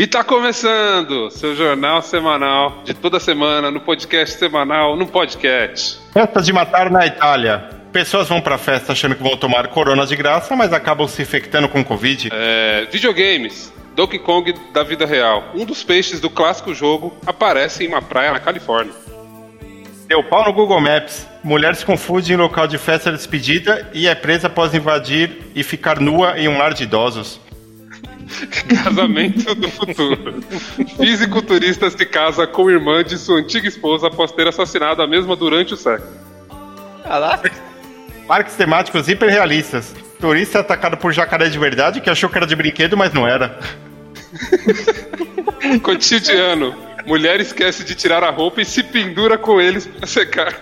E tá começando seu jornal semanal de toda semana, no podcast semanal, no podcast. Festa de matar na Itália. Pessoas vão pra festa achando que vão tomar corona de graça, mas acabam se infectando com Covid. É, videogames. Donkey Kong da vida real. Um dos peixes do clássico jogo aparece em uma praia na Califórnia. Deu pau no Google Maps. Mulher se confunde em local de festa de despedida e é presa após invadir e ficar nua em um lar de idosos. Casamento do futuro. Fisiculturista se casa com irmã de sua antiga esposa após ter assassinado a mesma durante o sexo. Caraca. Parques temáticos hiperrealistas. Turista é atacado por jacaré de verdade que achou que era de brinquedo, mas não era. Cotidiano. Mulher esquece de tirar a roupa e se pendura com eles para secar.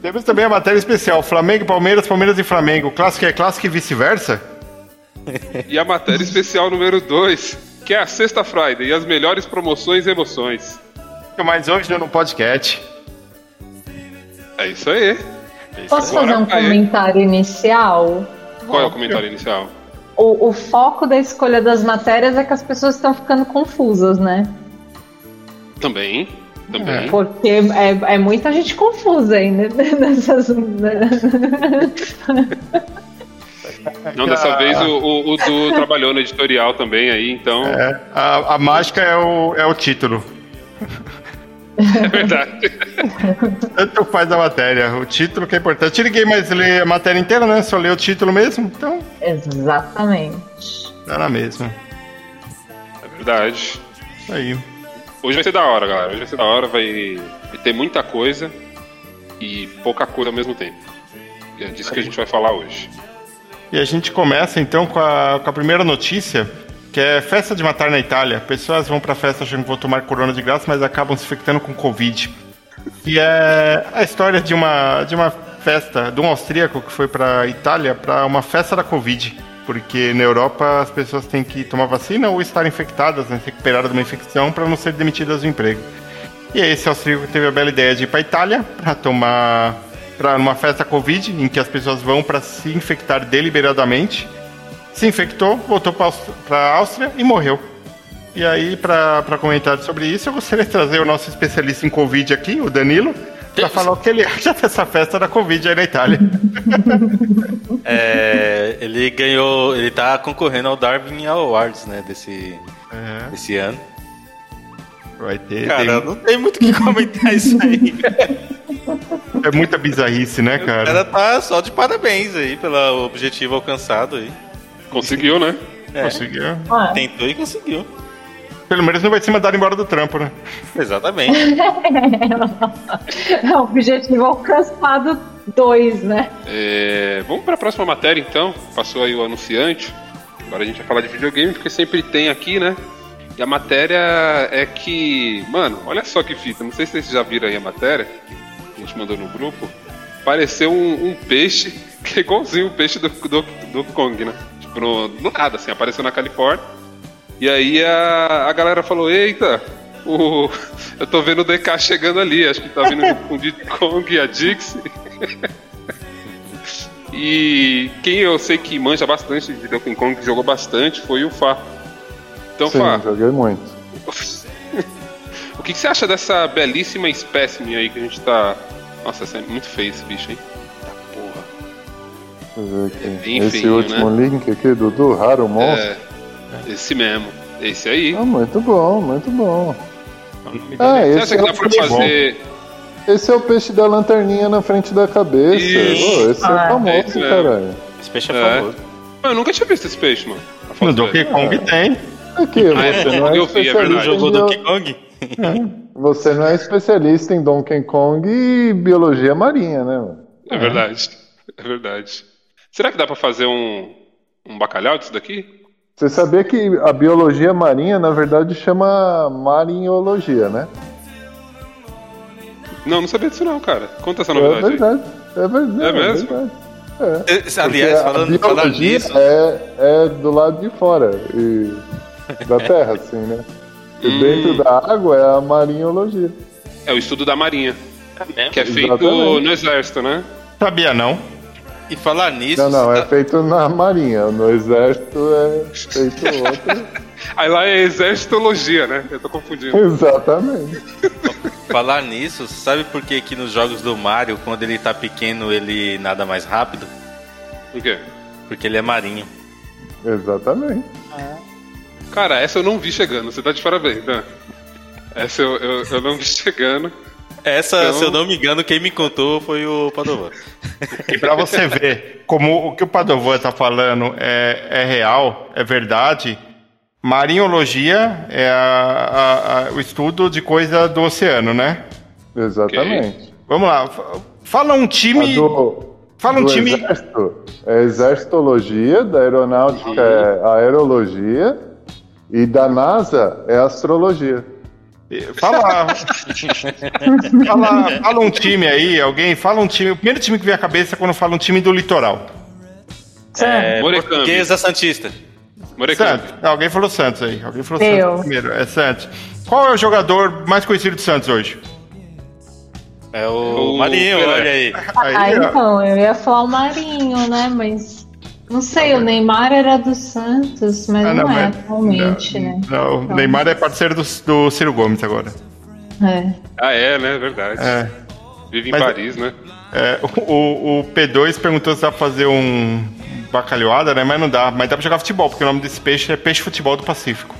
Temos também a matéria especial: Flamengo, Palmeiras, Palmeiras e Flamengo. Clássico é clássico e vice-versa? E a matéria especial número 2, que é a Sexta Friday e as melhores promoções e emoções. Mas hoje no podcast. É isso aí. Posso fazer um comentário inicial? Qual é o comentário inicial? O, o, foco da escolha das matérias é que as pessoas estão ficando confusas, né? Também. Também. É. Porque é, é muita gente confusa aí né? nessas. Não, dessa vez o, o, o Du trabalhou no editorial também aí, então. É, a, a mágica é o, é o título. É verdade. Tanto faz a matéria. O título que é importante. Ninguém mais lê a matéria inteira, né? Só lê o título mesmo. Então. Exatamente. Tá na mesma. É verdade. Isso aí. Hoje vai ser da hora, galera. Hoje vai ser da hora, vai, vai ter muita coisa e pouca coisa ao mesmo tempo. E é disso que a gente vai falar hoje. E a gente começa então com a, com a primeira notícia, que é festa de matar na Itália. Pessoas vão pra festa achando que vão tomar corona de graça, mas acabam se infectando com Covid. E é a história de uma, de uma festa de um austríaco que foi pra Itália para uma festa da Covid. Porque na Europa as pessoas têm que tomar vacina ou estar infectadas, né, se recuperadas de uma infecção para não ser demitidas do emprego. E aí esse austríaco teve a bela ideia de ir para Itália para tomar para uma festa Covid, em que as pessoas vão para se infectar deliberadamente. Se infectou, voltou para a Áustria e morreu. E aí, para comentar sobre isso, eu gostaria de trazer o nosso especialista em Covid aqui, o Danilo, para falar o que ele acha dessa festa da Covid aí na Itália. é, ele ganhou, ele tá concorrendo ao Darwin Awards, né, desse, uhum. desse ano. Vai ter. Cara, tem... não tem muito o que comentar isso aí. É muita bizarrice, né, cara? O cara tá só de parabéns aí pelo objetivo alcançado aí. Conseguiu, né? É. Conseguiu. Ah. Tentou e conseguiu. Pelo menos não vai ser mandado embora do trampo, né? Exatamente. é o objetivo alcançado 2, né? É, vamos para a próxima matéria então. Passou aí o anunciante. Agora a gente vai falar de videogame, porque sempre tem aqui, né? E a matéria é que. Mano, olha só que fita. Não sei se vocês já viram aí a matéria. A gente mandou no grupo. Pareceu um, um peixe que é igualzinho o peixe do, do, do Kong, né? Tipo, no, nada, assim, apareceu na Califórnia. E aí a, a galera falou: Eita, o, eu tô vendo o DK chegando ali. Acho que tá vindo com o Diddy Kong e a Dixie. e quem eu sei que manja bastante de Donkey Kong, que jogou bastante, foi o Fá. Então, Sim, Fá. joguei muito. o que, que, você acha dessa belíssima espécime aí que a gente tá. Nossa, é muito feio esse bicho, hein? Tá porra. Deixa eu ver aqui. É esse feinho, último né? link aqui, Dudu, Raro Monstro. É, esse mesmo. Esse aí. Ah, muito bom, muito bom. Ah, esse Você acha que dá é pra fazer. Bom. Esse é o peixe da lanterninha na frente da cabeça. Oh, esse ah, é famoso, é caralho. Esse peixe é, é, famoso. Eu nunca tinha visto esse peixe, mano. No Donkey Kong tem. Aqui, ah, é, você não é especialista jogou Donkey Kong? Você não é especialista em Donkey Kong e biologia marinha, né? Mano? É verdade. É verdade. Será que dá pra fazer um, um bacalhau disso daqui? Você sabia que a biologia marinha, na verdade, chama marinhologia, né? Não, não sabia disso não, cara. Conta essa novidade. É verdade. Aí. É verdade. É mesmo? É verdade. É. Aliás, falando, falando disso. É, é do lado de fora e, da terra, assim, né? E hum. dentro da água é a marinhologia. É o estudo da marinha. É que é feito Exatamente. no exército, né? Sabia não. E falar nisso. Não, não, é tá- feito na marinha. No exército é feito outro. Aí lá é exércitologia, né? Eu tô confundindo. Exatamente. falar nisso, sabe por que que nos jogos do Mario, quando ele tá pequeno, ele nada mais rápido? Por quê? Porque ele é marinho. Exatamente. Cara, essa eu não vi chegando, você tá de parabéns, né? Essa eu, eu, eu não vi chegando. Essa, Então- se eu não me engano, quem me contou foi o Padovan. E pra você ver como o que o Padovan tá falando é, é real, é verdade, marinhologia é a- a- a- o estudo de coisa do oceano, né? Exatamente. Vamos lá, fa- fala um time. do, Fala um time. exército é exercitologia, da aeronáutica é aerologia e da NASA é astrologia. Fala, fala, fala um time aí, alguém, fala um time. O primeiro time que vem à cabeça quando fala um time do litoral. É, Morecambe. português é Santista. Morecambe. Santos. Ah, Alguém falou Santos aí. Alguém falou Eu. Santos primeiro. É Santos. Qual é o jogador mais conhecido do Santos hoje? É o, O Marinho, olha aí. Aí, Ah, então, eu ia falar o Marinho, né? Mas. Não sei, o Neymar era do Santos, mas Ah, não, é mas- atualmente, né? Não, o Neymar é parceiro do, do Ciro Gomes agora. É. Ah, é, né? Verdade. É. Vive em Mas- Paris, né? É, o, o P2 perguntou se dá pra fazer um bacalhoada, né? Mas não dá. Mas dá pra jogar futebol, porque o nome desse peixe é peixe futebol do Pacífico.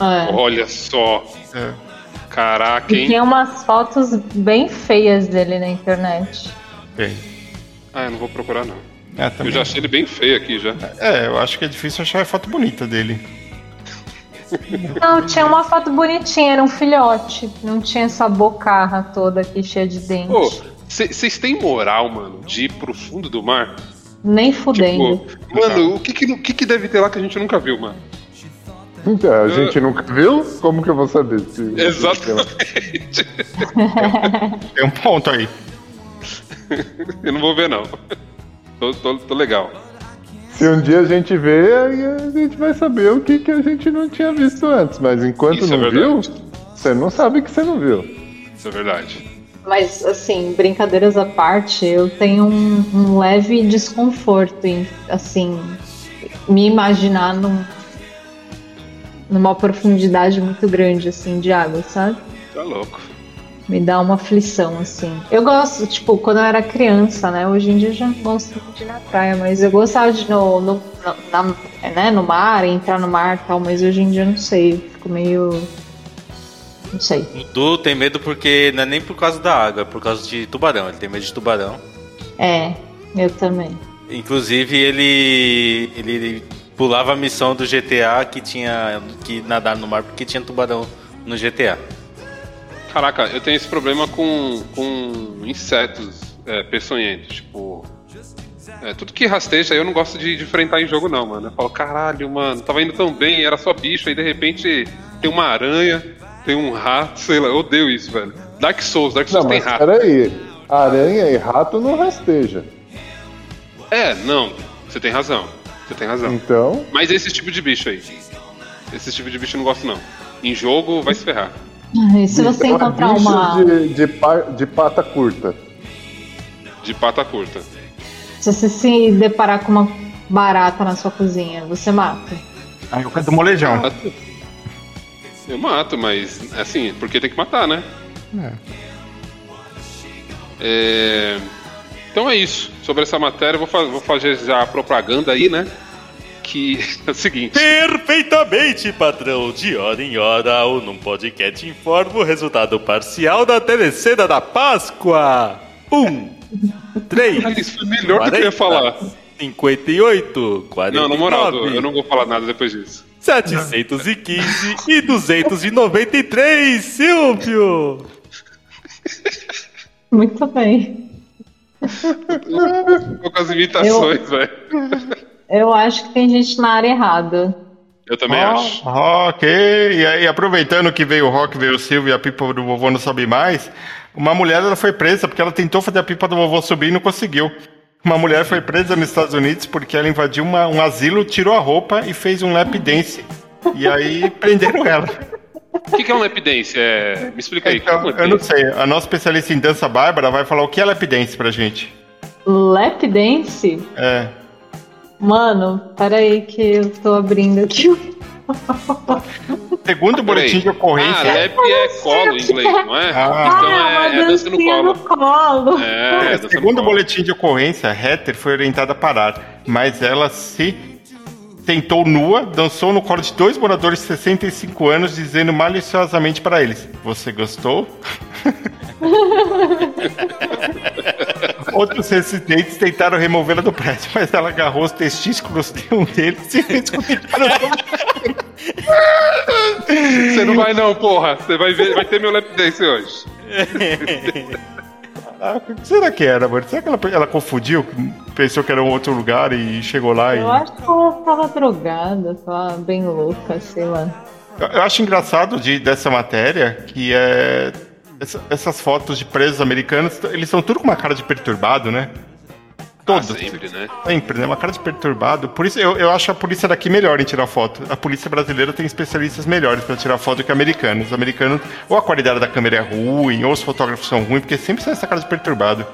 é. Olha só. É. Caraca, E hein? tinha umas fotos bem feias dele na internet. Bem. Ah, eu não vou procurar, não. É, Eu já achei ele bem feio aqui já. é, eu acho que é difícil achar a foto bonita dele. Não, tinha uma foto bonitinha, era um filhote. Não tinha essa bocarra toda aqui cheia de dente. Pô, vocês têm moral, mano, de ir pro fundo do mar? Nem fudendo. Pô, mano, o que que, o que que deve ter lá que a gente nunca viu, mano? Então, a gente nunca viu? Como que eu vou saber? Se, Exatamente. Tem um ponto aí. eu não vou ver, não. Tô, tô, tô legal. Se um dia a gente vê, aí a gente vai saber o que, que a gente não tinha visto antes. Mas enquanto Isso é não viu, verdade. você não sabe que você não viu. Isso é verdade. Mas, assim, brincadeiras à parte, eu tenho um, um leve desconforto em, assim, me imaginar num, numa profundidade muito grande, assim, de água, sabe? Tá louco. Me dá uma aflição, assim. Eu gosto, tipo, quando eu era criança, né? Hoje em dia eu já gosto de ir na praia, mas eu gostava de ir no, no, na- né, no mar, entrar no mar e tal, mas hoje em dia eu não sei, eu fico meio. Não sei. O Du tem medo porque não é nem por causa da água, é por causa de tubarão. Ele tem medo de tubarão. É, eu também. Inclusive, ele, ele, ele pulava a missão do GTA que tinha que nadar no mar porque tinha tubarão no GTA. Caraca, eu tenho esse problema com, com insetos é, peçonhentos. Tipo. é, tudo que rasteja eu não gosto de, de enfrentar em jogo, não, mano. Eu falo, caralho, mano, tava indo tão bem, era só bicho, aí de repente tem uma aranha, tem um rato, sei lá, eu odeio isso, velho. Dark Souls, Dark Não, Souls tem mas rato. peraí. Aranha e rato não rasteja. É, não, você tem razão. Você tem razão. Então, Mas esse tipo de bicho aí. Esse tipo de bicho eu não gosto, não. Em jogo, vai se ferrar. E se você então é encontrar uma. de, de, par- de pata curta. De pata curta. Se você se deparar com uma barata na sua cozinha, você mata. Aí eu canto molejão. Eu mato, mas assim, porque tem que matar, né? É, Então é isso. Sobre essa matéria, eu vou, fa- vou fazer já a propaganda aí, né? Que é o seguinte. Perfeitamente, patrão. De hora em hora, o Num Podcast informa o resultado parcial da telecena da Páscoa. Um, três, Ah, Isso foi melhor do que eu ia falar. 58, 49, Não, na moral, eu não vou falar nada depois disso. 715 e 293, Silvio. Muito bem. Tô com as imitações, velho. Eu acho que tem gente na área errada. Eu também Ó, acho. Ok, e aí aproveitando que veio o Rock, veio o Silvio e a pipa do vovô não sobe mais, uma mulher ela foi presa porque ela tentou fazer a pipa do vovô subir e não conseguiu. Uma mulher foi presa nos Estados Unidos porque ela invadiu uma- um asilo, tirou a roupa e fez um lap dance. E aí prenderam ela. O que, que é um lap dance? É... Me explica aí. o que que é um Então, eu não sei, a nossa especialista em dança Bárbara vai falar o que é lap dance pra gente. Lap Dance? É. Mano, peraí que eu tô abrindo aqui. Segundo o boletim de Ah, ocorrência. lap é colo em inglês, não é? Ah. então é, é dança no colo. no colo. É, no Segundo o boletim de ocorrência, Heather foi orientada a parar, mas ela se tentou nua, dançou no colo de dois moradores de 65 anos, dizendo maliciosamente para eles: Você gostou? Outros residentes tentaram removê-la do prédio, mas ela agarrou os testículos de um deles e fez com que Você não vai não, porra. Você vai ver, vai ter meu lap dance hoje. Ah, o que será que era, mano? Será que ela, ela confundiu? Pensou que era um outro lugar e chegou lá e. Eu acho que ela tava drogada, tava bem louca, sei lá. Eu, eu acho engraçado de, dessa matéria que é. Essa- essas fotos de presos americanos, eles são tudo com uma cara de perturbado, né? Todos. Ah, sempre, né? Sempre, né? Uma cara de perturbado. Por isso eu, eu acho a polícia daqui melhor em tirar foto. A polícia brasileira tem especialistas melhores pra tirar foto do que americanos. Os americanos, ou a qualidade da câmera é ruim, ou os fotógrafos são ruins, porque sempre sai essa cara de perturbado.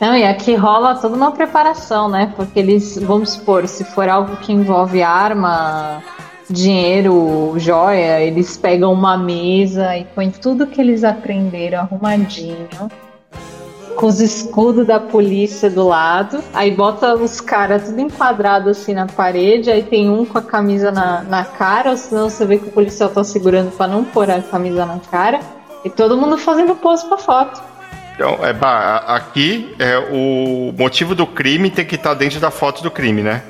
Não, e aqui rola toda uma preparação, né? Porque eles, vamos supor, se for algo que envolve arma, dinheiro, joia, eles pegam uma mesa e põem tudo que eles aprenderam arrumadinho, com os escudos da polícia do lado, aí bota os caras tudo enquadrado assim na parede, aí tem um com a camisa na, na cara, ou senão você vê que o policial tá segurando pra não pôr a camisa na cara, e todo mundo fazendo pose pra foto. Então, é, bah, aqui é o motivo do crime tem que estar dentro da foto do crime, né?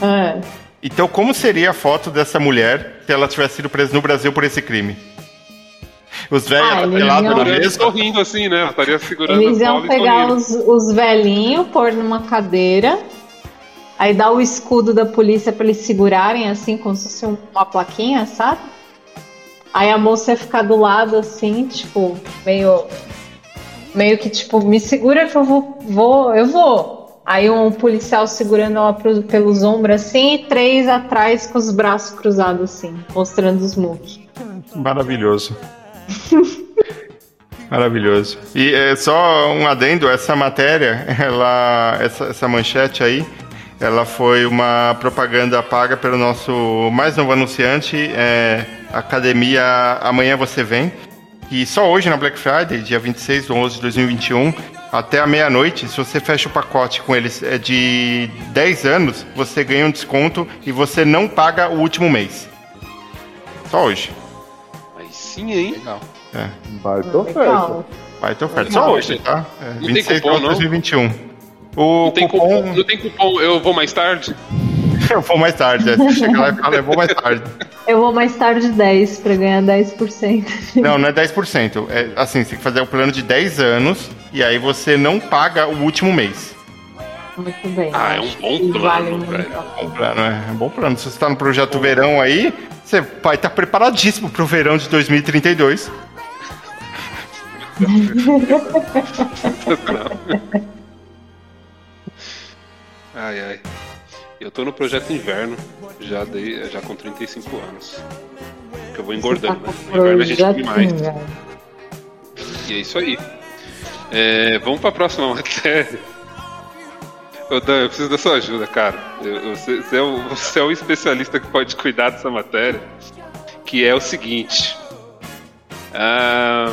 É. Então, como seria a foto dessa mulher se ela tivesse sido presa no Brasil por esse crime? Os velhos Ah, iam- na mesa. tô rindo assim, né? Estaria segurando Eles o iam pegar sorrindo. os, os velhinhos, pôr numa cadeira, aí dar o escudo da polícia pra eles segurarem, assim, como se fosse um- uma plaquinha, sabe? Aí a moça ia ficar do lado, assim, tipo, meio. Meio que, tipo, me segura que eu vou. vou eu vou. Aí um policial segurando ela pro- pelos ombros, assim, e três atrás com os braços cruzados, assim, mostrando os muques. Maravilhoso. Maravilhoso. E é, só um adendo, essa matéria, ela, essa, essa manchete aí, ela foi uma propaganda paga pelo nosso mais novo anunciante, é, Academia Amanhã Você Vem. E só hoje na Black Friday, dia 26 de 11 de 2021, até a meia-noite, se você fecha o pacote com eles é, de 10 anos, você ganha um desconto e você não paga o último mês. Só hoje. Aí sim, hein? Legal. É. Baita oferta. Ter oferta. Só hoje, tá? É, tem 26 cupom, de não? 2021. O Não tem, cupom, cupom, não tem cupom, eu vou mais tarde? eu vou mais tarde. É. Você chega lá e fala, eu vou mais tarde. Eu vou mais tarde 10 pra ganhar 10%. Não, não é 10%. É assim, você tem que fazer um plano de 10 anos e aí você não paga o último mês. Muito bem. Ah, é um bom plano, vale velho. a Bom plano, é, é um bom plano. Se você tá no projeto verão aí, você vai estar preparadíssimo pro verão de 2032. Ai, ai. Eu tô no projeto inverno, já dei, já com 35 anos. Que eu vou engordando, né? No inverno a gente come mais. E é isso aí. É, vamos pra próxima matéria. Ô, Dan, eu preciso da sua ajuda, cara. Eu- eu- você, você é o, você é o especialista que pode cuidar dessa matéria. Que é o seguinte. Ah,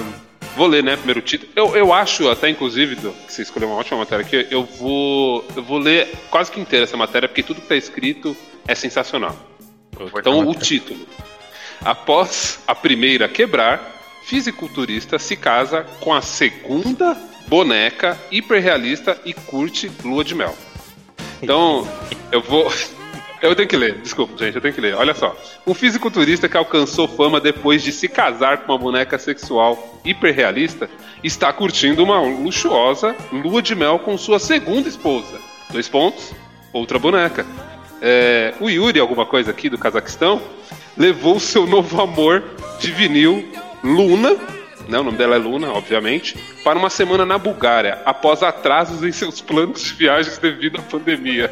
vou ler, né, primeiro título. Eu, eu acho, até inclusive, Dan, que você escolheu uma ótima matéria aqui. Eu vou, eu vou ler quase que inteira essa matéria, porque tudo que tá escrito é sensacional. Então, o título. Após a primeira quebrar, fisiculturista se casa com a segunda boneca hiperrealista e curte lua de mel. Então, eu vou. Eu tenho que ler, desculpa, gente, eu tenho que ler. Olha só. Um fisiculturista que alcançou fama depois de se casar com uma boneca sexual hiperrealista está curtindo uma luxuosa lua de mel com sua segunda esposa. Dois pontos, outra boneca. É, o Yuri, alguma coisa aqui do Cazaquistão, levou seu novo amor de vinil, Luna, né, o nome dela é Luna, obviamente, para uma semana na Bulgária, após atrasos em seus planos de viagens devido à pandemia.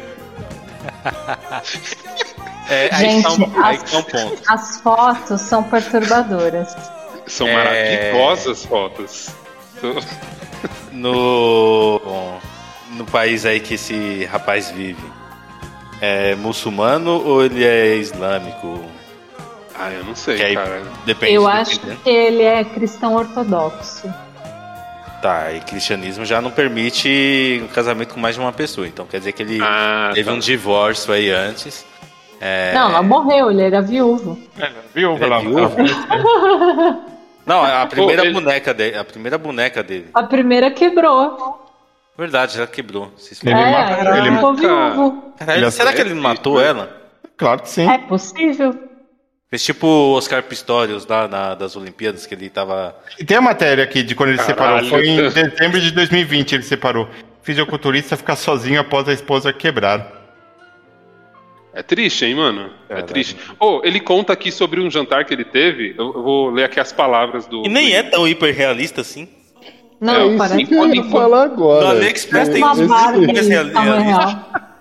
É, aí Gente, tá um, aí as- tá um ponto. As fotos são perturbadoras. São É. maravilhosas fotos. No, no país aí que esse rapaz vive, é muçulmano ou ele é islâmico? Ah, eu não sei, aí cara. depende. Eu depende, acho né? que ele é cristão ortodoxo. Tá, e cristianismo já não permite um casamento com mais de uma pessoa. Então quer dizer que ele Ah, teve tá. um divórcio aí antes. É, Não, não morreu, ele era viúvo. É, viu? Ele é lá, viúvo? lá. Não, a primeira ele- boneca dele. A primeira boneca dele. A primeira quebrou. Verdade, já quebrou. Vocês Ele é, mata- aí ele- ficou viúvo. Caralho, ele- será que ele matou ela? Claro que sim. É possível. Fez tipo o Oscar Pistorius lá na- das Olimpíadas, que ele tava. E tem a matéria aqui de quando ele Caralho. separou. Foi em dezembro de 2020 ele separou. Fisiculturista fica sozinho após a esposa quebrar. É triste, hein, mano? É Caralho. triste. Ô, ele conta aqui sobre um jantar que ele teve. Eu, eu vou ler aqui as palavras do. E nem do- é tão hiper realista assim. Não, É, É parece que eu ia falar agora. No AliExpress tem Barbie mais realista.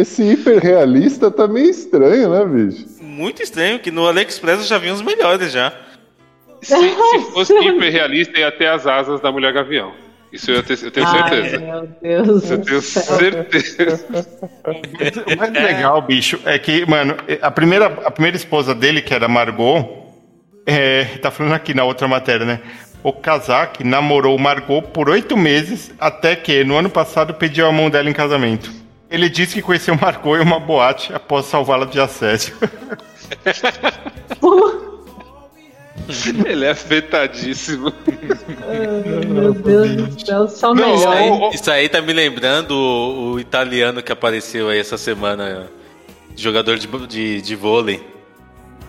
Esse hiperrealista tá meio estranho, né, bicho? Muito estranho, que no AliExpress eu já vi uns melhores já. Se, se fosse hiperrealista, ia ter as asas da mulher gavião. Isso eu, te- eu tenho Ai, certeza. meu Deus Eu tenho céu. certeza. O mais legal, bicho, é que, mano, a primeira, a primeira esposa dele, que era Margot, é, tá falando aqui na outra matéria, né? O Kazak namorou Margot por oito meses, até que, no ano passado, pediu a mão dela em casamento. Ele disse que conheceu Margot em uma boate após salvá-la de assédio. Ele é afetadíssimo. Ai, Meu Deus do céu, só Não, Isso melhor. aí, ô, ô. isso aí tá me lembrando o, o italiano que apareceu aí essa semana, jogador de, de, de vôlei,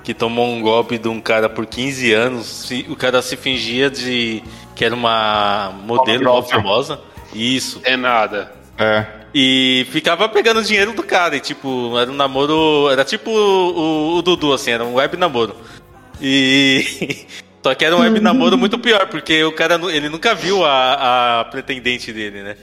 que tomou um golpe de um cara por 15 anos. O cara se fingia de que era uma modelo famosa. Isso. É nada. É. E ficava pegando dinheiro do cara. E tipo, era um namoro. Era tipo o, o Dudu, assim, era um web namoro. E. Só que era um web namoro muito pior, porque o cara ele nunca viu a, a pretendente dele, né?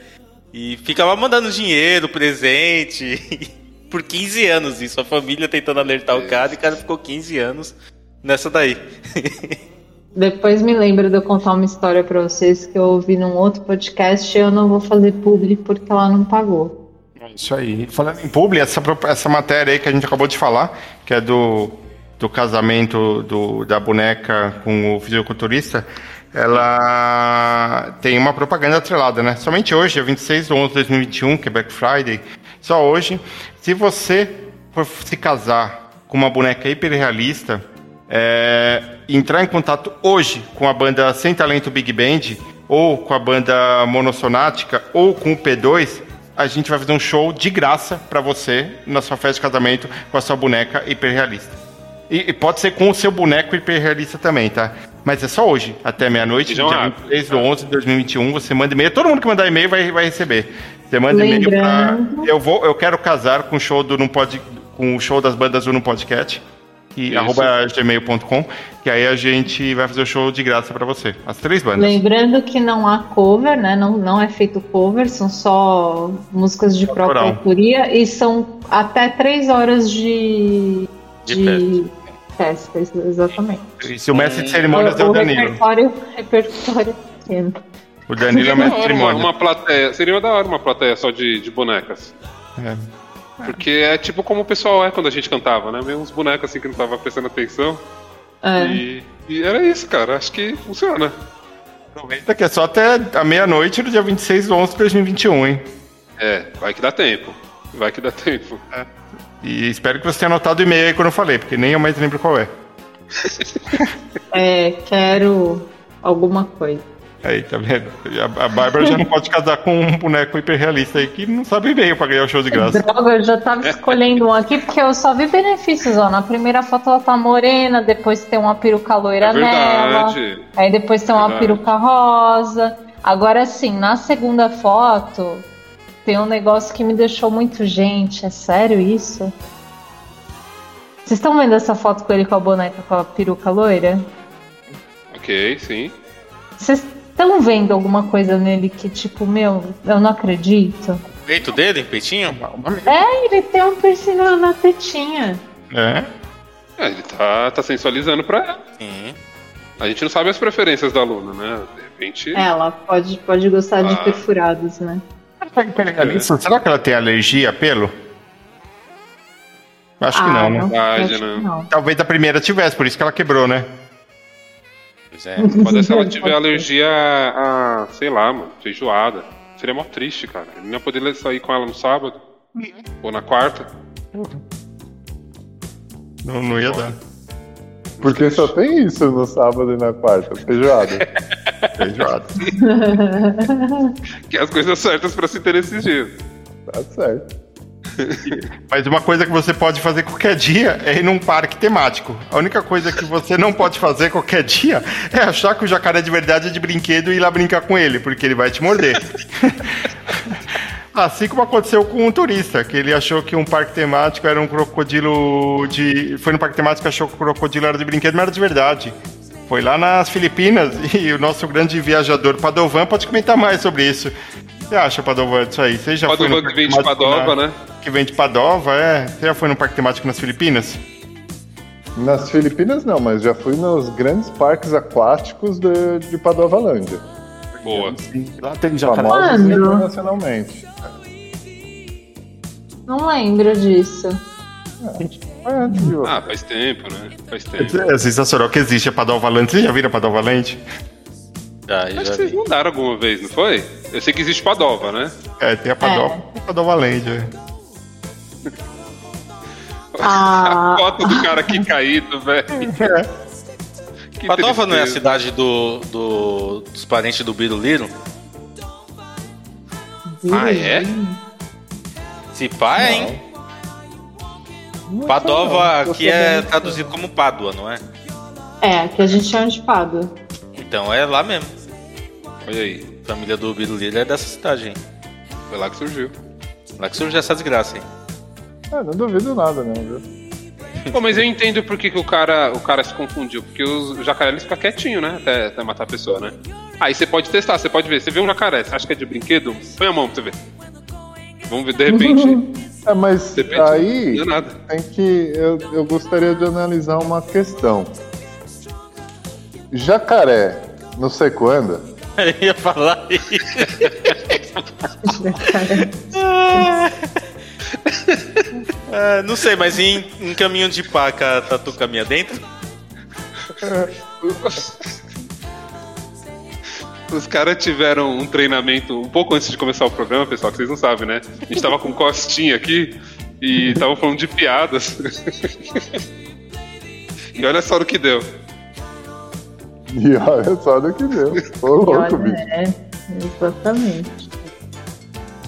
E ficava mandando dinheiro, presente. Por 15 anos, isso. A família tentando alertar o cara e o cara ficou 15 anos nessa daí. Depois me lembra de eu contar uma história pra vocês que eu ouvi num outro podcast e eu não vou fazer publi porque ela não pagou. Isso aí. Falando em publi, essa, essa matéria aí que a gente acabou de falar, que é do, do casamento do, da boneca com o fisiculturista, ela tem uma propaganda atrelada, né? Somente hoje, dia 26 de 11 de 2021, que é Black Friday, só hoje, se você for se casar com uma boneca hiperrealista, é, entrar em contato hoje com a banda Sem Talento Big Band, ou com a banda Monossonática, ou com o P2, a gente vai fazer um show de graça pra você na sua festa de casamento com a sua boneca hiperrealista. E, e pode ser com o seu boneco hiperrealista também, tá? Mas é só hoje, até meia-noite, dia rápidos. 23 de 11 de 2021. Você manda e-mail. Todo mundo que mandar e-mail vai, vai receber. Você manda e-mail pra. Eu, vou, eu quero casar com o show do Não Pode, com o show das bandas do Não Podcast. E Isso. arroba gmail.com, que aí a gente vai fazer o show de graça pra você. As três bandas. Lembrando que não há cover, né? Não, não é feito cover, são só músicas de própria Autoral. autoria e são até três horas de, De festa, isso, exatamente. E se o mestre de cerimônias é o o Danilo. repertório, repertório pequeno. O Danilo é o mestre de cerimônias. uma plateia. Seria da hora uma plateia só de, de bonecas. É. Porque é tipo como o pessoal é quando a gente cantava, né? Meio uns bonecos assim que não tava prestando atenção. É. E, e era isso, cara. Acho que funciona. Aproveita que é só até a meia-noite do dia 26 de 11 de 2021, hein? É, vai que dá tempo. Vai que dá tempo. E espero que você tenha anotado o e-mail aí quando eu falei, porque nem eu mais lembro qual é. É, quero alguma coisa. Aí, tá vendo? A, Bárbara já não pode casar com um boneco hiperrealista aí que não sabe e-mail pra ganhar o show de graça. Droga, eu já tava escolhendo um aqui porque eu só vi benefícios, ó. Na primeira foto ela tá morena, depois tem uma peruca loira É nela. verdade. Aí depois tem uma Verdade. peruca rosa. Agora sim, na segunda foto tem um negócio que me deixou muito gente. É sério isso? Vocês estão vendo essa foto com ele com a boneca com a peruca loira? Ok, sim. Vocês estão vendo alguma coisa nele que, tipo, meu, eu não acredito? Peito dele, peitinho? É, ele tem um piercing na tetinha. É? É, ele tá, tá sensualizando pra ela. Sim. A gente não sabe as preferências da aluna, né? De repente. Ela pode, pode gostar de Ah. perfurados, né? Isso, será que ela tem alergia a pelo? Acho que não, né? Verdade, acho que né? não. Talvez a primeira tivesse, por isso que ela quebrou, né? Pois é. Pode ser se ela tiver alergia a, a, sei lá, mano, feijoada. Seria mó triste, cara. Ele não ia poder sair com ela no sábado. Ou na quarta. Não, não ia dar. Porque só tem isso no sábado e na quarta, feijoada. Feijoada. Que é as coisas certas pra se ter nesses dias. tá certo. Mas uma coisa que você pode fazer qualquer dia é ir num parque temático. A única coisa que você não pode fazer qualquer dia é achar que o jacaré de verdade é de brinquedo e ir lá brincar com ele, porque ele vai te morder. Assim como aconteceu com um turista, que ele achou que um parque temático era um crocodilo de. Foi no parque temático e achou que o crocodilo era de brinquedo, mas era de verdade. Foi lá nas Filipinas e o nosso grande viajador Padovan pode comentar mais sobre isso. O que você acha, Padovan, disso aí? Você já foi Padovan no que Padova, né? Que vem de Padova, é. Você já foi no parque temático nas Filipinas? Nas Filipinas não, mas já fui nos grandes parques aquáticos de, de Padovalândia. Boa. Lá tem jacaré. Famosos internacionalmente. Não lembro disso. De você. Ah, faz tempo, né? Faz tempo. É sensacional que existe a Padovalente. Vocês já viram a Padovalente? Já, Acho que vocês mandaram alguma vez, não foi? Eu sei que existe Padova, né? É, tem a Padova e a Padovalente. É. Ah, A foto do cara aqui caído, velho. Padova não é a cidade do, do- dos parentes do Biruliro? Ah, é? Se pá, hein? Não sei Padova não, aqui é traduzido como Pádua, não é? é, aqui a gente chama de Pádua. Então é lá mesmo. Olha aí, família do Biruliro é dessa cidade, hein? foi lá que surgiu. Lá que surgiu essa desgraça, hein? Ah, não duvido nada, não, viu? Pô, mas eu entendo por que, que o, cara, o cara se confundiu. Porque os jacaré eles ficam quietinhos, né? Até, até matar a pessoa, né? Aí você pode testar, você pode ver. Você vê um jacaré, você acha que é de brinquedo? Põe a mão pra você ver. Vamos ver, de repente. É, mas de repente aí não é nada. tem que. Eu, eu gostaria de analisar uma questão. Jacaré, não sei quando, Eu ia falar isso. É, não sei, mas em, em caminho de paca, tatu caminha dentro? Os caras tiveram um treinamento um pouco antes de começar o programa, pessoal, que vocês não sabem, né? A gente tava com costinha aqui e tava falando de piadas. e olha só no que deu. e olha só no que deu. Ô, louco, Olha, bicho. é, exatamente.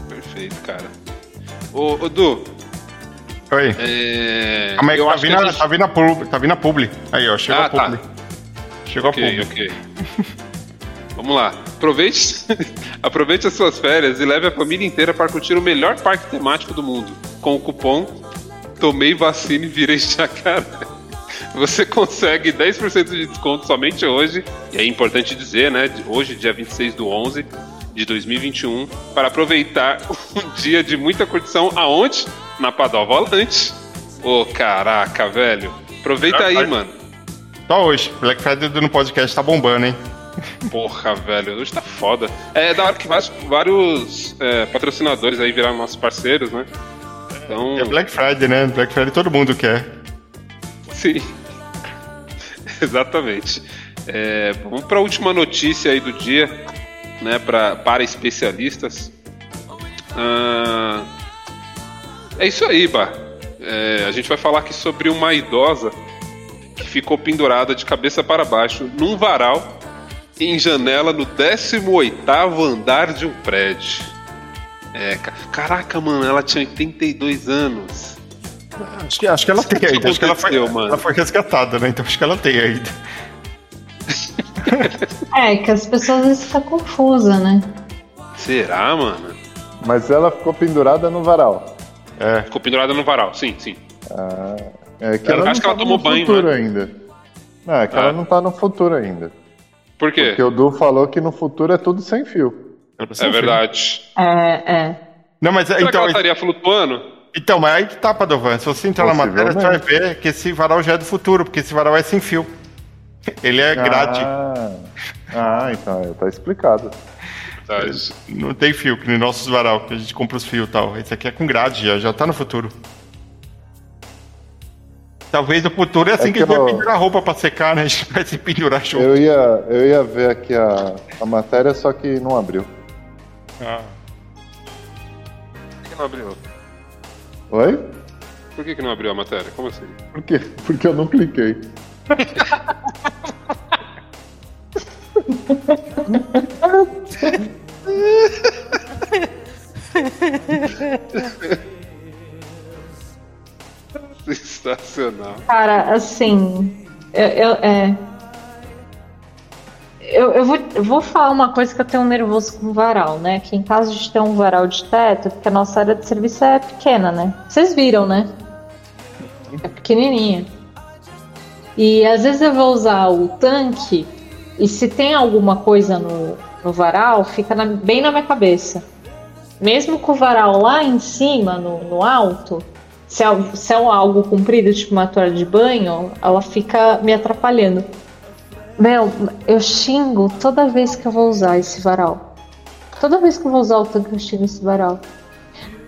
Perfeito, cara. Ô, ô Du, Oi. é... Que eu tá acho que vindo, a a, gente- tá vindo a publi. Tá vindo a publi. Aí, ó, chegou Ah, a publi. tá. Chegou Ok, a publi. ok. Vamos lá. Aproveite, aproveite as suas férias e leve a família inteira para curtir o melhor parque temático do mundo. Com o cupom Tomei Vacina e Virei Jacaré. Você consegue 10% de desconto somente hoje. E é importante dizer, né? Hoje, dia 26 do 11 de 2021, para aproveitar um dia de muita curtição. Aonde? Na Padova Volante. Ô, caraca, velho. Aproveita aí, mano. Só hoje. Black Friday no podcast tá bombando, hein? Porra, velho, hoje tá foda. É da hora que vários, vários é, patrocinadores aí viraram nossos parceiros, né? Então, É Black Friday, né? Black Friday todo mundo quer. sim. Exatamente. É, vamos pra última notícia aí do dia, né? Pra, para especialistas. Ah, é isso aí, Bah. É, a gente vai falar aqui sobre uma idosa que ficou pendurada de cabeça para baixo num varal em janela no 18º andar de um prédio. É, ca- caraca, mano, ela tinha 82 anos. Acho que, acho que ela tem ainda. Acho que ela foi, ela foi resgatada, né? Então acho que ela tem ainda. É, que as pessoas às vezes ficam confusas, né? Será, mano? Mas ela ficou pendurada no varal. É. Ficou pendurada no varal, sim, sim. É que ela acho não que ela tá tomou no banho, futuro né? ainda. Não, é que Ah. ela não tá no futuro ainda. Por quê? Porque o Du falou que no futuro é tudo sem fio. É verdade. É, é. Não, mas Será que então, ela estaria flutuando? então, mas aí que tá, Padovan. Se você entrar na matéria, você vai ver que esse varal já é do futuro, porque esse varal é sem fio. Ele é grade. Ah, ah, então é, tá explicado. Verdade. Não tem fio, que nem nossos varal, que a gente compra os fios e tal. Esse aqui é com grade, já, já tá no futuro. Talvez no futuro é assim É que a que gente vai eu- pendurar roupa pra secar, né? A gente vai se pendurar junto. Eu ia, eu ia ver aqui a, a matéria, só que não abriu. Ah. Por que não abriu? Oi? Por que, que não abriu a matéria? Como assim? Por quê? Porque eu não cliquei. Sensacional. Cara, assim. Eu, eu- é. Eu, eu, vou, eu vou falar uma coisa que eu tenho nervoso com varal, né? Que em caso de ter um varal de teto, porque a nossa área de serviço é pequena, né? Vocês viram, né? É pequenininha. E às vezes eu vou usar o tanque e se tem alguma coisa no, no varal, fica na- bem na minha cabeça. Mesmo com o varal lá em cima, no, no alto, se é, se é algo comprido, tipo uma toalha de banho, ela fica me atrapalhando. Meu, eu xingo toda vez que eu vou usar esse varal. Toda vez que eu vou usar o tanque, eu xingo esse varal.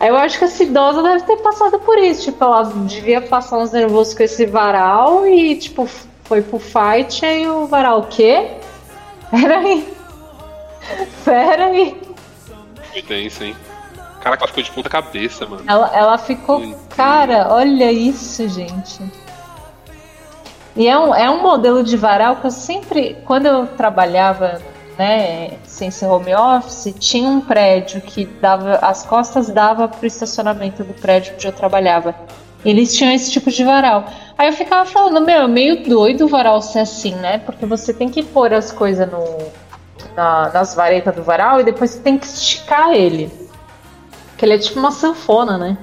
Eu acho que essa idosa deve ter passado por isso. Tipo, ela devia passar uns nervosos com esse varal e, tipo, foi pro fight e o varal, o quê? Peraí. Peraí. Tenso, hein? Caraca, ela ficou de ponta cabeça, mano. Ela, ela ficou. Ui. Cara, olha isso, gente. E é um, é um modelo de varal que eu sempre. Quando eu trabalhava, né, sem ser home office, tinha um prédio que dava. As costas dava pro estacionamento do prédio onde eu trabalhava. Eles tinham esse tipo de varal. Aí eu ficava falando, meu, é meio doido o varal ser assim, né? Porque você tem que pôr as coisas no, na- nas varetas do varal e depois você tem que esticar ele. Porque ele é tipo uma sanfona, né?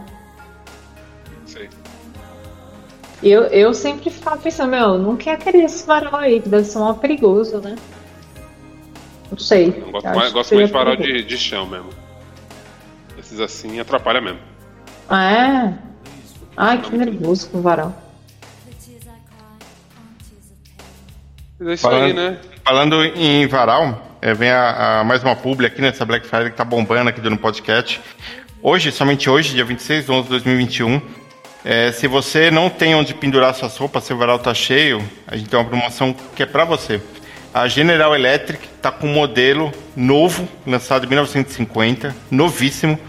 Sei. Eu, eu sempre ficava pensando, meu, não quer querer esse varal aí, que deve ser um perigoso, né? Não sei. Eu gosto mais, gosto mais de varal de, de chão mesmo. Esses assim atrapalha mesmo. Ah, é? Ai, que nervoso com o varal. É isso Falando- aí, né? Falando em varal, é, vem a, a- mais uma publi aqui nessa Black Friday que tá bombando aqui no podcast. Hoje, somente hoje, dia 26 de 11 de 2021, é, se você não tem onde pendurar suas roupas, seu varal tá cheio, a gente tem uma promoção que é para você. A General Electric tá com um modelo novo, lançado em 1950, novíssimo.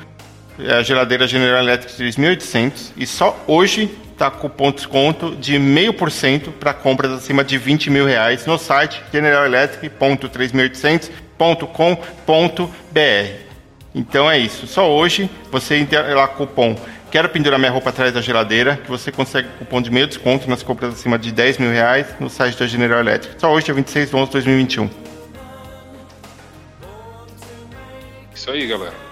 É a geladeira General Electric 3800 e só hoje tá com cupom de desconto de 0,5% para compras acima de 20 mil reais no site generalelectric.3800.com.br. Então é isso. Só hoje você entra lá cupom Quero pendurar minha roupa atrás da geladeira, que você consegue cupom de meio desconto nas compras acima de 10 mil reais no site da General Electric. Só hoje, dia 26 de 11 de 2021. Isso aí, galera.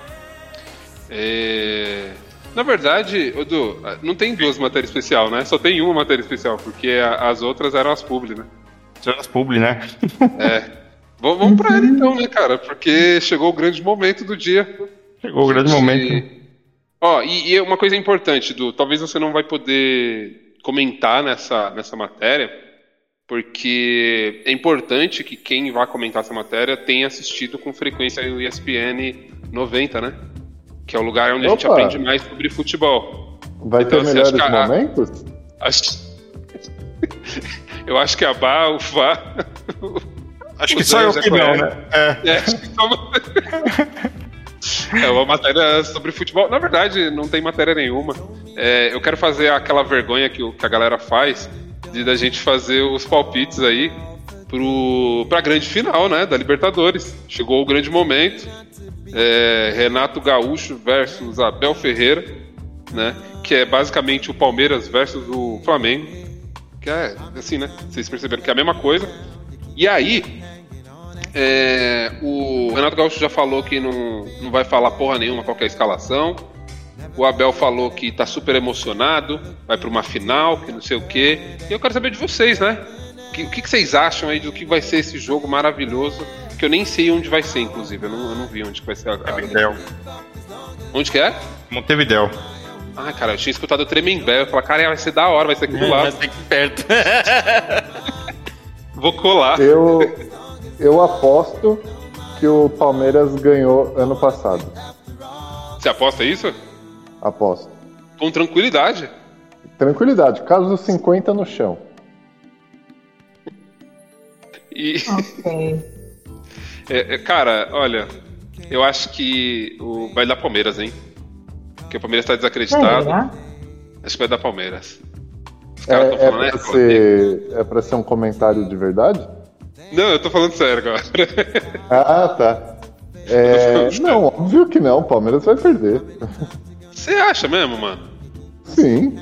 É... Na verdade, Edu, não tem duas matérias especial, né? Só tem uma matéria especial, porque a- as outras eram as publi, né? Jonas Publi, né? É. V- Vamos pra ela então, né, cara? Porque chegou o grande momento do dia. Chegou o grande momento. E- Ó, e, e uma coisa importante, Du, talvez você não vai poder comentar nessa, nessa matéria, porque é importante que quem vai comentar essa matéria tenha assistido com frequência o ESPN 90, né? Que é o lugar onde a gente Opa! aprende mais sobre futebol. Vai Então, ter você melhores que a- momentos? Acho- Eu acho que a Bá, o Fá. Acho que só eu que é não, né? É. É, acho que toma- É uma matéria sobre futebol. Na verdade, não tem matéria nenhuma. É, eu quero fazer aquela vergonha que, que a galera faz de da gente fazer os palpites aí pro, pra grande final, né? Da Libertadores. Chegou o grande momento. É, Renato Gaúcho versus Abel Ferreira, né? Que é basicamente o Palmeiras versus o Flamengo. Que é assim, né? Vocês perceberam que é a mesma coisa. E aí, é, o Renato Gaúcho já falou que não, não vai falar porra nenhuma qualquer escalação. O Abel falou que tá super emocionado, vai pra uma final, que não sei o quê. E eu quero saber de vocês, né? Que- O que, que vocês acham aí do que vai ser esse jogo maravilhoso? Que eu nem sei onde vai ser, inclusive. Eu não, eu não vi onde que vai ser a. Montevidéu. Onde que é? Montevidéu. Ah, cara, eu tinha escutado o Tremembé. Eu falei, cara, vai ser da hora, vai ser aqui do Vai lado. ser aqui perto. Vou colar. Eu, eu aposto que o Palmeiras ganhou ano passado. Você aposta isso? Aposto. Com tranquilidade. Tranquilidade, caso dos 50 no chão. E, Ok. é, é, cara, olha, eu acho que o, vai dar Palmeiras, hein? Porque o Palmeiras tá desacreditado. Será? Acho que vai dar Palmeiras. Os É, caras tão é, falando, pra né? ser, é pra ser um comentário de verdade? Não, eu tô falando sério agora. Ah, tá. É, não, óbvio que não, o Palmeiras vai perder. Você acha mesmo, mano? Sim,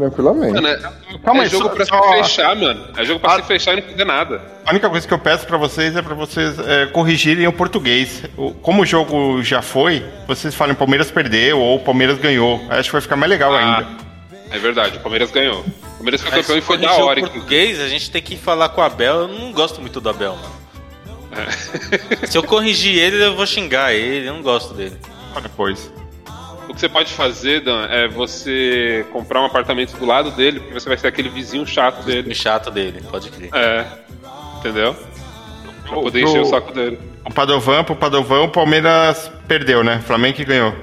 tranquilamente. Mano, é, Calma é aí, jogo só- pra só- se fechar, mano. É jogo pra Ah. se fechar e não fazer nada. A única coisa que eu peço pra vocês é pra vocês é, corrigirem o português. O- Como o jogo já foi, vocês falem Palmeiras perdeu ou Palmeiras ganhou. Acho que vai ficar mais legal Ah, ainda. é verdade, o Palmeiras ganhou. O Palmeiras foi Mas campeão e foi da hora, inclusive. português, a gente tem que falar com o Abel. Eu não gosto muito do Abel, mano. Se eu corrigir ele, eu vou xingar ele. Eu não gosto dele. Depois. O que você pode fazer, Dan, é você comprar um apartamento do lado dele, porque você vai ser aquele vizinho chato dele. chato dele, pode crer. É. Entendeu? Pra poder Pro- encher o saco dele. O Padovan, pro Padovan, o Palmeiras perdeu, né? Flamengo que ganhou.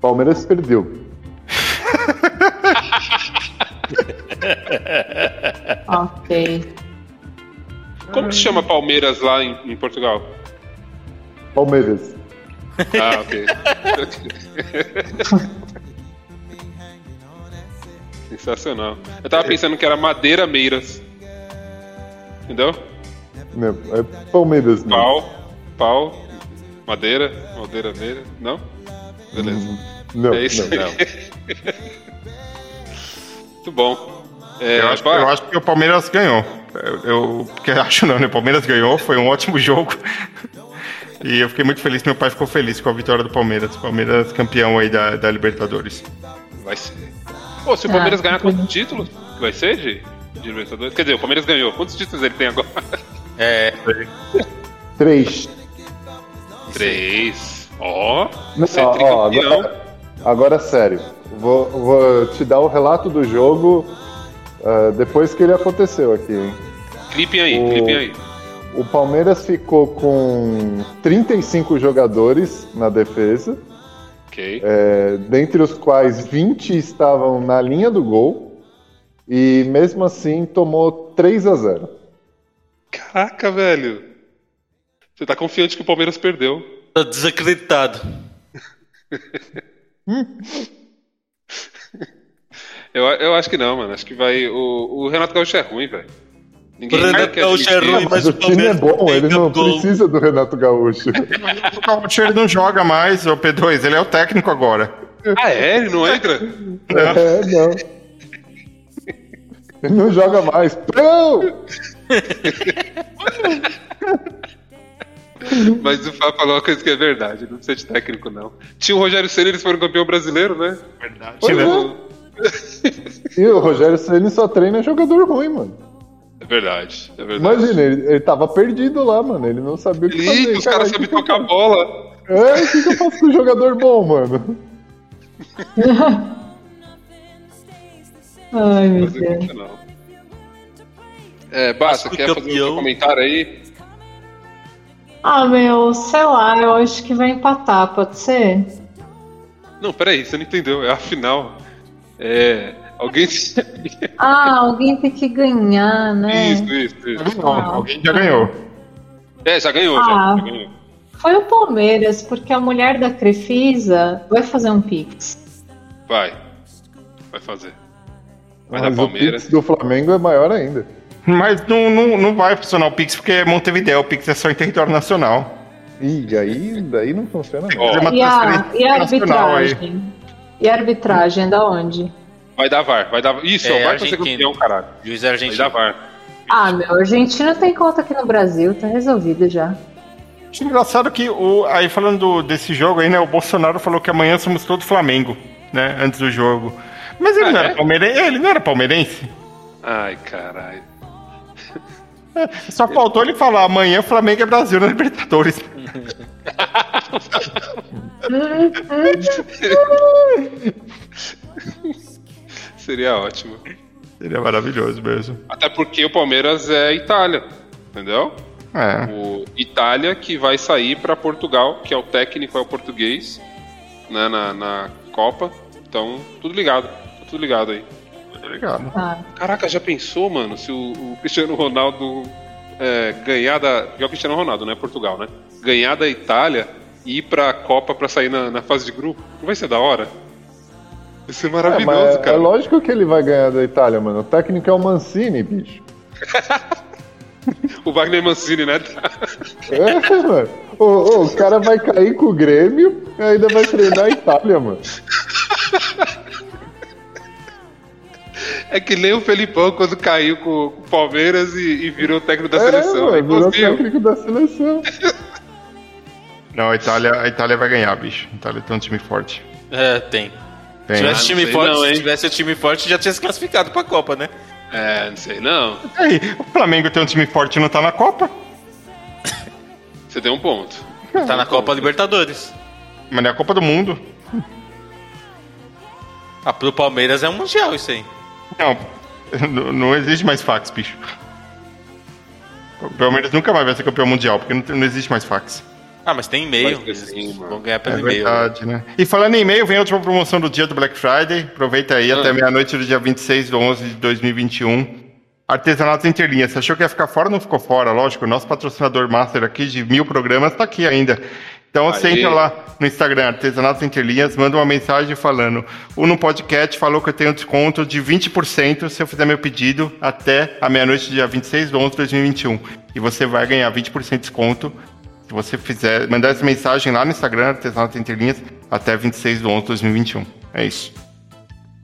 Palmeiras perdeu. Ok. Como que se chama Palmeiras lá em, em Portugal? Palmeiras. Ah, ok. Sensacional. Eu tava pensando que era Madeira Meiras. Entendeu? Não, é Palmeiras mesmo. Pau, pau, madeira, madeira meira. Não? Beleza. Não, é isso não. aí. Muito bom. É, Eu acho, eu acho que o Palmeiras ganhou. Eu, eu porque acho não, né? O Palmeiras ganhou, foi um ótimo jogo. E eu fiquei muito feliz, meu pai ficou feliz com a vitória do Palmeiras. Palmeiras campeão aí da, da Libertadores. Vai ser. Pô, se o Ah, Palmeiras ganhar entendi. quantos títulos? Vai ser de, de Libertadores? Quer dizer, o Palmeiras ganhou. Quantos títulos ele tem agora? É, Três. Três. Ó. Não, é ó, tricampeão. agora, agora sério. Vou, vou te dar o relato do jogo ah, depois que ele aconteceu aqui, hein? Clipem aí, O- clipem aí. O Palmeiras ficou com 35 jogadores na defesa, Ok. é, dentre os quais 20 estavam na linha do gol, e mesmo assim tomou 3 a 0 Caraca, velho. Você tá confiante que o Palmeiras perdeu. tá desacreditado. Eu, eu acho que não, mano. Acho que vai. O, o Renato Gaúcho é ruim, velho. Ninguém O Renato Gaúcho é ruim, Mas Mas o o time é bom, ele não gol. precisa do Renato Gaúcho. O Gaúcho ele não joga mais, o P2, ele é o técnico agora. Ah, é? Ele não entra? É, não. Ele não joga mais. Não! Mas o Fábio falou uma coisa que é verdade. Não precisa de técnico, não. Tinha o Rogério Senna, eles foram campeão brasileiro, né? Verdade. Pois é. E o Rogério Ceni só treina jogador ruim, mano. É verdade, é verdade. Imagina, ele, ele tava perdido lá, mano. Ele não sabia o que fazer. Ih, os Cara, caras sabem tocar bola. É, o que, que eu faço com um jogador bom, mano? Ai, meu é Deus. É, Basta, quer fazer campeão. seu comentário aí? Ah, meu, sei lá, eu acho que vai empatar, pode ser? Não, peraí, você não entendeu. É a final. É. Alguém. Ah, alguém tem que ganhar, né? Isso, isso, isso. Não, alguém já ganhou. É, já ganhou, Ah. já. já ganhou. Foi o Palmeiras, porque a mulher da Crefisa vai fazer um pix. Vai. Vai fazer. Vai Mas dar o Palmeiras. Pix do Flamengo é maior ainda. Mas não, não, não vai funcionar o Pix porque é Montevideo, o Pix é só em território nacional. Ih, aí daí não funciona não. Uma E a, e a internacional aí. arbitragem? E a arbitragem, da onde? Vai dar VAR, vai dar. Isso, É, vai fazer Argentina. campeão, caralho. Juiz Vai argentino. dar VAR. Ah, meu, a Argentina tem conta aqui no Brasil, tá resolvido já. Acho engraçado que, o, aí falando do- desse jogo aí, né, o Bolsonaro falou que amanhã somos todos Flamengo, né, antes do jogo. Mas ele Ah, não é? era palmeirense? Ele não era palmeirense? Ai, caralho. Só faltou ele falar, amanhã Flamengo é Brasil na Libertadores. Seria ótimo. Seria maravilhoso mesmo. Até porque o Palmeiras é Itália. Entendeu? É. O Itália, que vai sair para Portugal, que é o técnico, é o português, né, na, na Copa. Então, tudo ligado. Tá tudo ligado aí. Obrigado. Tá. Caraca, já pensou, mano, se o, o Cristiano Ronaldo é, ganhar da. É o Cristiano Ronaldo, né? Portugal, né? Ganhar da Itália e ir pra Copa pra sair na, na fase de grupo? Não vai ser da hora? Ser É, maravilhoso, é cara. lógico que ele vai ganhar da Itália, mano. O técnico é o Mancini, bicho. O Wagner Mancini, né? É, mano. Ô, o cara vai cair com o Grêmio e ainda vai treinar a Itália, mano. É que nem o Felipão quando caiu com o Palmeiras e, e virou técnico da é, seleção. mano, É virou técnico da seleção. Não, a Itália, a Itália vai ganhar, bicho. A Itália tem um time forte. É, tem. Tem. Se Ah, tivesse não time forte, não, se tivesse o time forte, já tinha se classificado pra Copa, né? É, não sei não. Aí, o Flamengo tem um time forte e não tá na Copa. Você deu um ponto. Tá na Copa Libertadores. Mas não é a Copa do Mundo. Ah, pro Palmeiras é um mundial isso aí. Não, não, não existe mais fax, bicho. O Palmeiras nunca mais vai ser campeão mundial, porque não, tem- não existe mais fax. Ah, mas tem e-mail. Mano. vão ganhar É pelo e-mail. verdade, né? E falando em e-mail, vem a última promoção do dia do Black Friday. Aproveita aí Ah. até meia-noite do dia 26 de 11 de 2021. Artesanatos Interlinhas. Você achou que ia ficar fora? Não ficou fora, lógico. O nosso patrocinador master aqui de mil programas tá aqui ainda. Então você Aí. entra lá no Instagram, Artesanatos Interlinhas, manda uma mensagem falando o no podcast falou que eu tenho desconto de 20% se eu fizer meu pedido até a meia-noite do dia 26 de 11 de 2021. E você vai ganhar 20% de desconto se você fizer, mandar essa mensagem lá no Instagram, Artesanato Entre Linhas, até 26 de 11 de 2021. É isso.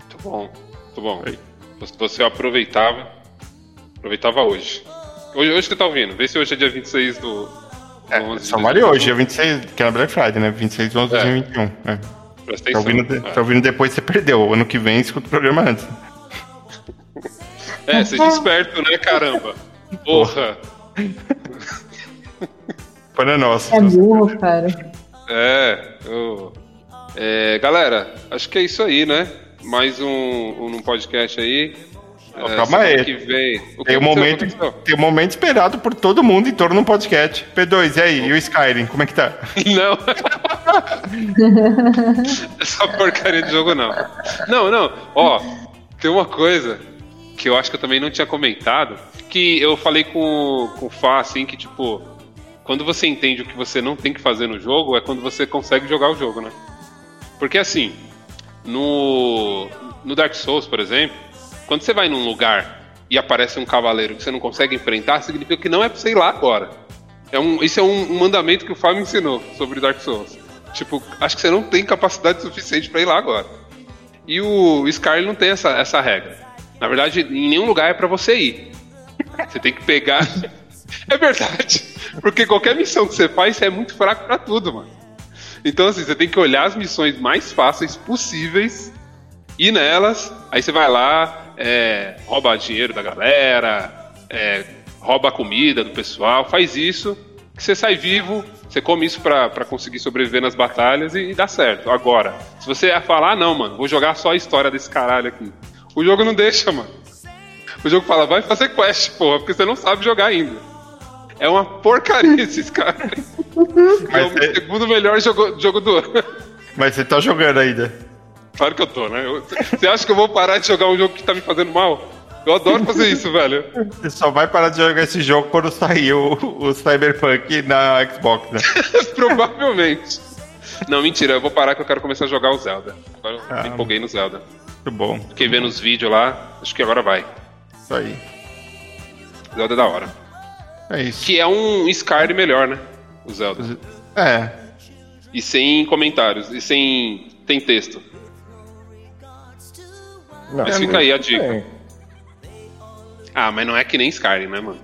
Muito bom, muito bom. Você- Você aproveitava, aproveitava hoje. Hoje, hoje que tá ouvindo, vê se hoje é dia 26 do, É, 11 de só vale 2021. hoje, dia 26, que é na Black Friday, né? 26 de 11 de É. 2021. É. Presta Tá, atenção. ouvindo, de- É. tá ouvindo depois, você perdeu. Ano que vem, escuta o programa antes. É, seja esperto, né, caramba? Porra! Põe é nosso. É burro, cara. É, eu- é, galera, acho que é isso aí, né? Mais um, um podcast aí. É, calma aí. Que vem. O que Tem um, momento, tem um momento esperado por todo mundo em torno do podcast. P2, e aí? E o Skyrim, como é que tá? Não. Essa porcaria de jogo não. Não, não. Ó, tem uma coisa que eu acho que eu também não tinha comentado, que eu falei com, com o Fá, assim, que tipo, quando você entende o que você não tem que fazer no jogo, é quando você consegue jogar o jogo, né? Porque assim, no, no Dark Souls, por exemplo, quando você vai num lugar e aparece um cavaleiro que você não consegue enfrentar, significa que não é pra você ir lá agora. É um, isso é um, um mandamento que o Fábio ensinou sobre Dark Souls. Tipo, acho que você não tem capacidade suficiente pra ir lá agora. E o Skyrim não tem essa, essa regra. Na verdade, em nenhum lugar é pra você ir. Você tem que pegar. é verdade. Porque qualquer missão que você faz, você é muito fraco pra tudo, mano. Então, assim, você tem que olhar as missões mais fáceis possíveis, ir nelas, aí você vai lá, é, rouba dinheiro da galera, é, rouba comida do pessoal, faz isso, que você sai vivo, você come isso pra conseguir sobreviver nas batalhas e, e dá certo. Agora, se você falar, ah, não, mano, vou jogar só a história desse caralho aqui. O jogo não deixa, mano. O jogo fala, vai fazer quest, porra, porque você não sabe jogar ainda. É uma porcaria esses caras. É o é- segundo melhor jogo, jogo do ano. Mas você tá jogando ainda. Claro que eu tô, né? Eu- Você acha que eu vou parar de jogar um jogo que tá me fazendo mal? Eu adoro fazer isso, velho. Você só vai parar de jogar esse jogo quando sair o, o Cyberpunk na Xbox, né? Provavelmente. Não, mentira, eu vou parar que eu quero começar a jogar o Zelda. Agora eu Ah. me empolguei no Zelda. Muito bom. Fiquei vendo os vídeos lá, acho que agora vai. Isso aí. Zelda é da hora. É isso. Que é um Skyrim melhor, né? O Zelda. É. E sem comentários, e sem. tem texto. Não, Mas fica aí a dica. tem. Ah, mas não é que nem Skyrim, né, mano?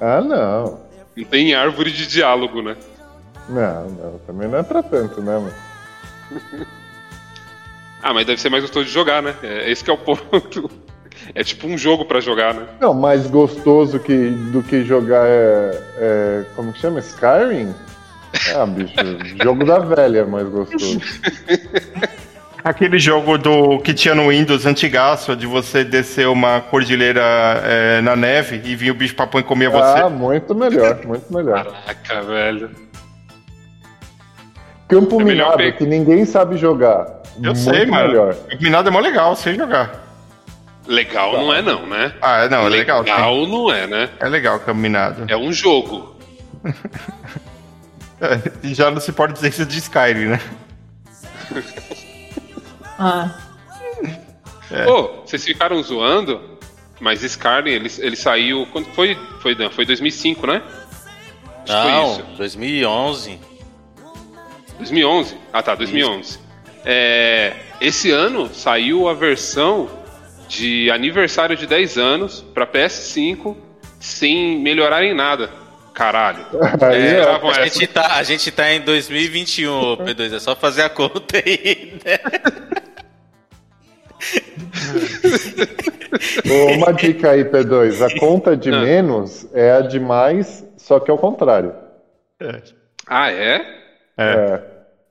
Ah, não. Não tem árvore de diálogo, né? Não, não. Também não é pra tanto, né, mano? Ah, mas deve ser mais gostoso de jogar, né? É, esse que é o ponto. É tipo um jogo pra jogar, né? Não, mais gostoso que, do que jogar é, é- Como que chama? Skyrim? Ah, bicho, jogo da velha é mais gostoso. Aquele jogo do que tinha no Windows antigaço, de você descer uma cordilheira é, na neve e vir o bicho papão e comer você. Ah, muito melhor, muito melhor. Caraca, velho. Campo É minado, que ninguém sabe jogar. Eu muito sei, mano. melhor. O Minado é mó legal, sei jogar. Legal não é não, né? Ah, não, é legal. sim. Legal não é, né? É legal o Campo Minado. É um jogo. É, e já não se pode dizer isso de Skyrim, né? Ah, É. Pô, vocês ficaram zoando, mas Skyrim, ele, ele saiu. Quando foi? Foi, não, foi 2005, né? Acho que foi Não, isso. 2011. 2011? Ah tá, 2011. É, esse ano saiu a versão de aniversário de 10 anos pra PS5 sem melhorar em nada. Caralho. É, gravam A essa. gente, tá, a gente tá em 2021, ô, P2. É só fazer a conta aí, né? Uma dica aí, P2. A conta de Ah. menos é a de mais, só que é o contrário. Ah, é? É. É.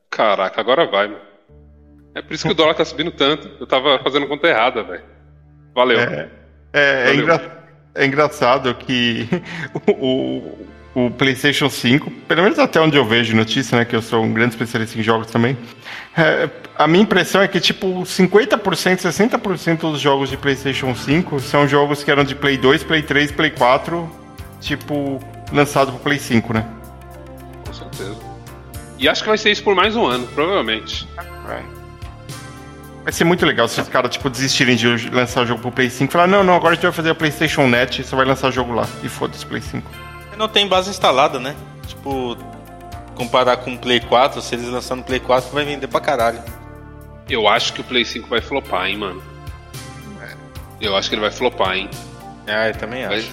Caraca, agora vai, mano. É por isso que o dólar tá subindo tanto. Eu tava fazendo conta errada, velho. Valeu. É, é, é Valeu. engra- é engraçado que o, o, o PlayStation 5, pelo menos até onde eu vejo notícia, né? Que eu sou um grande especialista em jogos também. é, a minha impressão é que, tipo, 50%, 60% dos jogos de PlayStation 5 são jogos que eram de Play 2, Play 3, Play 4, tipo, lançado pro Play 5, né? Com certeza. E acho que vai ser isso por mais um ano, provavelmente. Vai. Vai ser muito legal se os caras, tipo, desistirem de lançar o jogo pro Play 5 e falar, não, não, agora a gente vai fazer a PlayStation Net e só vai lançar o jogo lá. E foda-se, Play 5. Não tem base instalada, né? Tipo, comparar com o Play 4, se eles lançarem no Play 4, vai vender pra caralho. Eu acho que o Play 5 vai flopar, hein, mano. Eu acho que ele vai flopar, hein. Ah, eu também Vai, acho.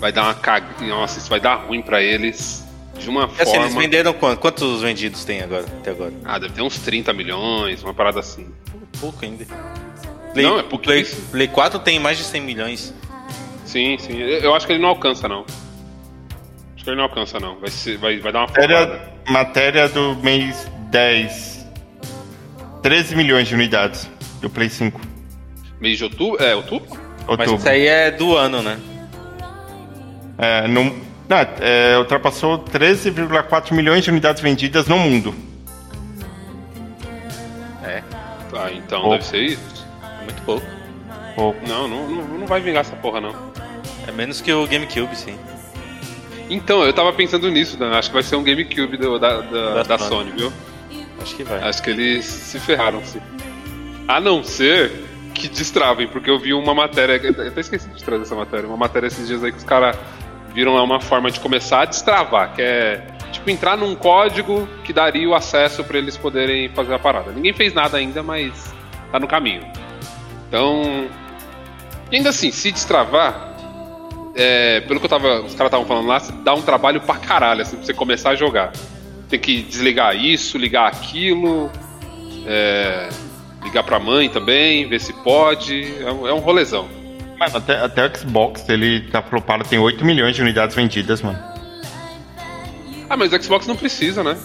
vai dar uma cag... Nossa, isso vai dar ruim pra eles. De uma É assim, forma. eles venderam quanto? Quantos vendidos tem agora, até agora? Ah, deve ter uns 30 milhões, uma parada assim. Pouco ainda. Play, Não, é o porque- Play, Play 4 tem mais de 100 milhões. Sim, sim. Eu acho que ele não alcança, não. Acho que ele não alcança, não. Vai, ser, vai, vai dar uma Matéria, flopado. matéria do mês 10. 13 milhões de unidades do Play 5. Mês de outubro? É, outubro? Mas Outubro. isso aí é do ano, né? É, não, não, é, ultrapassou 13,4 milhões de unidades vendidas no mundo. É, Ah, então Pouco. deve ser isso. é muito pouco. Pouco. Não, não, não, não vai vingar essa porra, não. É menos que o GameCube, sim. Então, eu tava pensando nisso, Dan. Acho que vai ser um GameCube do- da, da, Da Sony. Sony, viu? Acho que vai. Acho que eles se ferraram, sim. A não ser que destravem, porque eu vi uma matéria. Eu até esqueci de trazer essa matéria. Uma matéria esses dias aí que os caras viram lá uma forma de começar a destravar, que é tipo entrar num código que daria o acesso para eles poderem fazer a parada. Ninguém fez nada ainda, mas tá no caminho. Então. Ainda assim, se destravar, é, pelo que eu tava, os caras estavam falando lá, dá um trabalho pra caralho, assim, pra você começar a jogar. Tem que desligar isso, ligar aquilo, é, ligar pra mãe também, ver se pode. É é um rolezão. Mano, até, até o Xbox, ele tá flopado, tem 8 milhões de unidades vendidas, mano. Ah, mas o Xbox não precisa, né?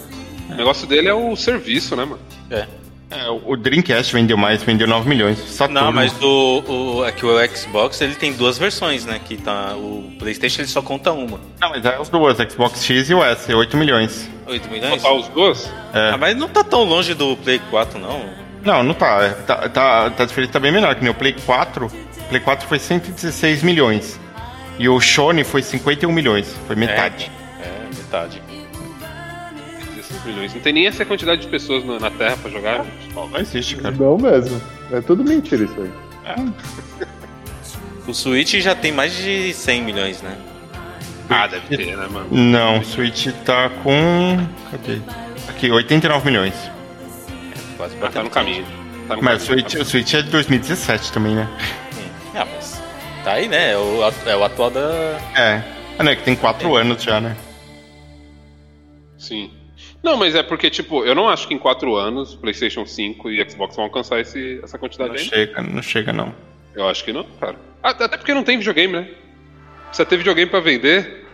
O negócio dele é o serviço, né, mano? É. É, o Dreamcast vendeu mais, vendeu 9 milhões. Saturno. Não, mas o, o, é que o Xbox ele tem duas versões, né? Que tá, o PlayStation ele só conta uma. Não, mas é as duas, Xbox X e o S, 8 milhões. 8 milhões? Botar os dois? É. Ah, mas não tá tão longe do Play 4, não. Não, não tá. É, Tá, tá, tá, a diferença tá bem menor, que nem o Play 4. O Play 4 foi 116 milhões. E o Sony foi 51 milhões. Foi metade. É, metade. 16 milhões. Não tem nem essa quantidade de pessoas na, na Terra pra jogar. gente. Não existe, cara. Não mesmo. É tudo mentira isso aí. O Switch já tem mais de 100 milhões, né? Ah, deve ter, né, mano? Não, o Switch tá com. Cadê? Aqui, 89 milhões. Quase Ah, tá no caminho. Tá no Mas o caminho. Switch, o Switch é de 2017 também, né? Tá aí, né? É o, é o atual da. É. Ah, é que tem 4 anos já, né? Sim. Não, mas é porque, tipo, eu não acho que em 4 anos PlayStation 5 e Xbox vão alcançar esse, essa quantidade Não aí. chega, não chega, não. Eu acho que não, cara. Até porque não tem videogame, né? Precisa ter videogame pra vender.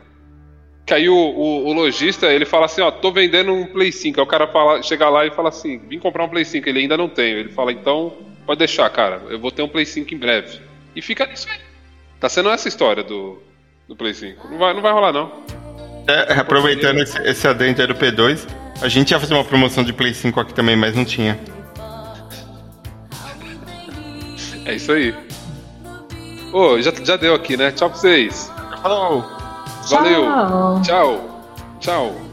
Que aí o, o, o lojista, ele fala assim, ó, tô vendendo um Play 5. Aí o cara fala, chega lá e fala assim, vim comprar um Play 5, ele ainda não tem. Ele fala, então, pode deixar, cara, eu vou ter um Play 5 em breve. E fica nisso aí. Tá sendo essa história do, do Play 5. Não vai, não vai rolar, não. É, aproveitando esse, esse adendo aí do P2, a gente ia fazer uma promoção de Play 5 aqui também, mas não tinha. É isso aí. Ô, já, já deu aqui, né? Tchau pra vocês. Falou! Valeu. Tchau. Tchau. Tchau.